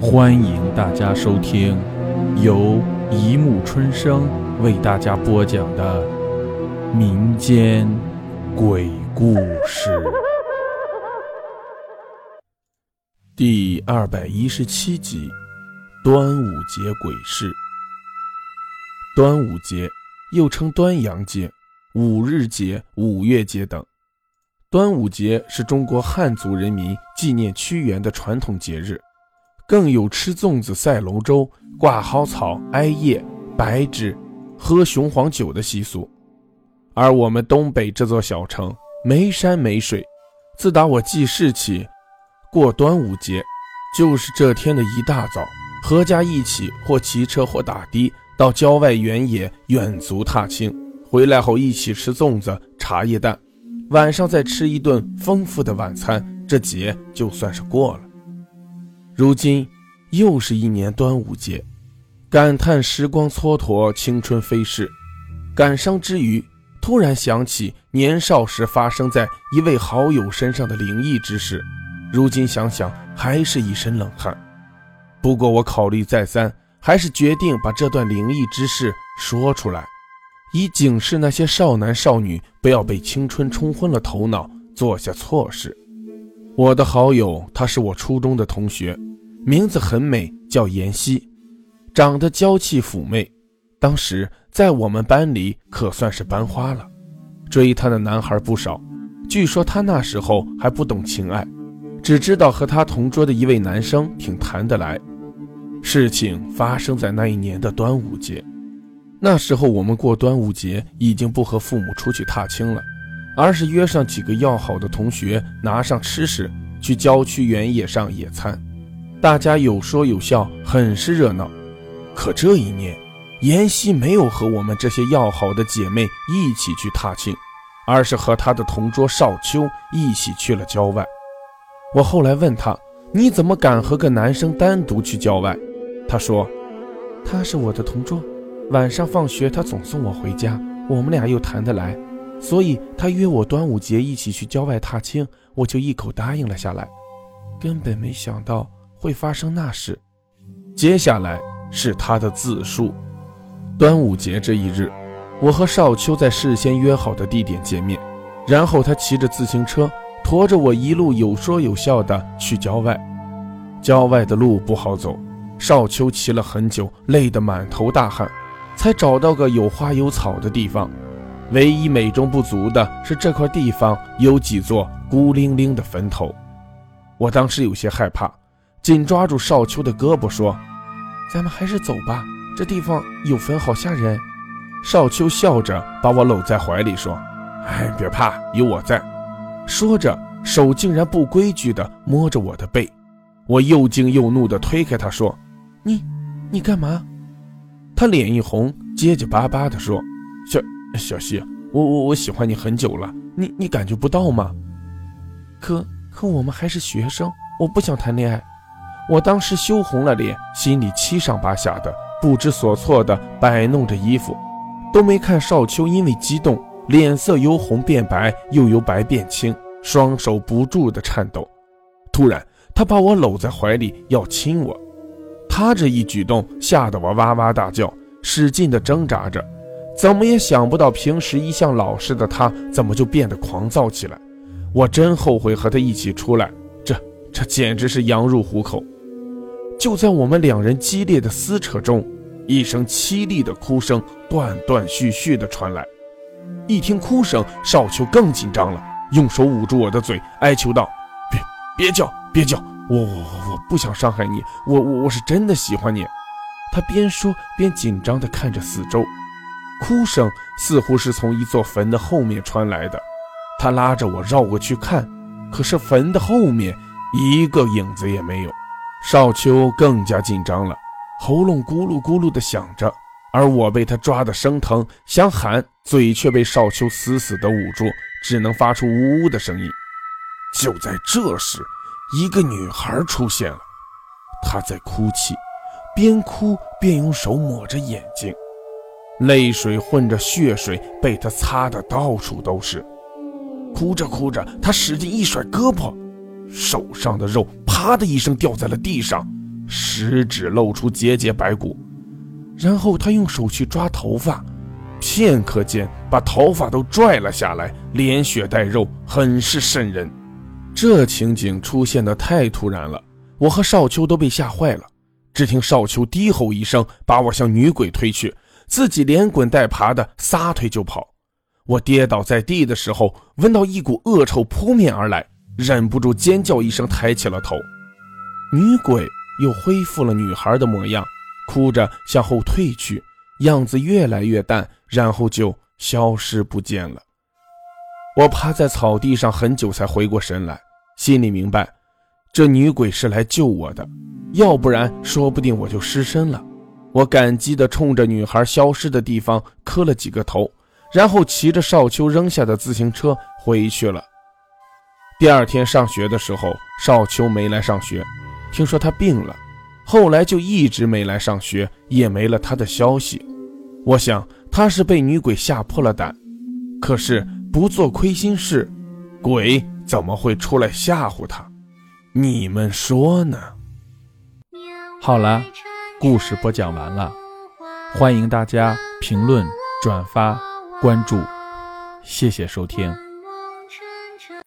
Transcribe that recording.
欢迎大家收听由一木春生为大家播讲的民间鬼故事第二百一十七集：端午节鬼事。端午节又称端阳节、五日节、五月节等。端午节是中国汉族人民纪念屈原的传统节日。更有吃粽子、赛龙舟、挂蒿草、艾叶、白纸、喝雄黄酒的习俗。而我们东北这座小城没山没水，自打我记事起，过端午节就是这天的一大早，合家一起或骑车或打的到郊外原野远足踏青，回来后一起吃粽子、茶叶蛋，晚上再吃一顿丰富的晚餐，这节就算是过了。如今又是一年端午节，感叹时光蹉跎，青春飞逝。感伤之余，突然想起年少时发生在一位好友身上的灵异之事，如今想想还是一身冷汗。不过我考虑再三，还是决定把这段灵异之事说出来，以警示那些少男少女不要被青春冲昏了头脑，做下错事。我的好友，他是我初中的同学。名字很美，叫妍希，长得娇气妩媚，当时在我们班里可算是班花了，追她的男孩不少。据说她那时候还不懂情爱，只知道和她同桌的一位男生挺谈得来。事情发生在那一年的端午节，那时候我们过端午节已经不和父母出去踏青了，而是约上几个要好的同学，拿上吃食，去郊区原野上野餐。大家有说有笑，很是热闹。可这一年，妍希没有和我们这些要好的姐妹一起去踏青，而是和她的同桌少秋一起去了郊外。我后来问他：“你怎么敢和个男生单独去郊外？”他说：“他是我的同桌，晚上放学他总送我回家，我们俩又谈得来，所以他约我端午节一起去郊外踏青，我就一口答应了下来。根本没想到。”会发生那事，接下来是他的自述。端午节这一日，我和少秋在事先约好的地点见面，然后他骑着自行车驮着我一路有说有笑的去郊外。郊外的路不好走，少秋骑了很久，累得满头大汗，才找到个有花有草的地方。唯一美中不足的是，这块地方有几座孤零零的坟头。我当时有些害怕。紧抓住少秋的胳膊说：“咱们还是走吧，这地方有坟，好吓人。”少秋笑着把我搂在怀里说：“哎，别怕，有我在。”说着，手竟然不规矩地摸着我的背。我又惊又怒地推开他说：“你，你干嘛？”他脸一红，结结巴巴地说：“小小希，我我我喜欢你很久了，你你感觉不到吗？可可我们还是学生，我不想谈恋爱。”我当时羞红了脸，心里七上八下的，不知所措的摆弄着衣服，都没看少秋因为激动，脸色由红变白，又由白变青，双手不住的颤抖。突然，他把我搂在怀里要亲我，他这一举动吓得我哇哇大叫，使劲的挣扎着，怎么也想不到平时一向老实的他，怎么就变得狂躁起来。我真后悔和他一起出来，这这简直是羊入虎口。就在我们两人激烈的撕扯中，一声凄厉的哭声断断续续地传来。一听哭声，少秋更紧张了，用手捂住我的嘴，哀求道：“别别叫，别叫！我我我我不想伤害你，我我我是真的喜欢你。”他边说边紧张地看着四周，哭声似乎是从一座坟的后面传来的。他拉着我绕过去看，可是坟的后面一个影子也没有。少秋更加紧张了，喉咙咕噜咕噜地响着，而我被他抓得生疼，想喊，嘴却被少秋死死地捂住，只能发出呜呜的声音。就在这时，一个女孩出现了，她在哭泣，边哭边用手抹着眼睛，泪水混着血水被她擦得到处都是。哭着哭着，她使劲一甩胳膊，手上的肉。啪的一声掉在了地上，食指露出节节白骨，然后他用手去抓头发，片刻间把头发都拽了下来，连血带肉，很是瘆人。这情景出现的太突然了，我和少秋都被吓坏了。只听少秋低吼一声，把我向女鬼推去，自己连滚带爬的撒腿就跑。我跌倒在地的时候，闻到一股恶臭扑面而来，忍不住尖叫一声，抬起了头。女鬼又恢复了女孩的模样，哭着向后退去，样子越来越淡，然后就消失不见了。我趴在草地上很久才回过神来。心里明白，这女鬼是来救我的，要不然说不定我就失身了。我感激地冲着女孩消失的地方磕了几个头，然后骑着少秋扔下的自行车回去了。第二天上学的时候，少秋没来上学，听说他病了，后来就一直没来上学，也没了他的消息。我想他是被女鬼吓破了胆，可是不做亏心事，鬼。怎么会出来吓唬他？你们说呢？好了，故事播讲完了，欢迎大家评论、转发、关注，谢谢收听。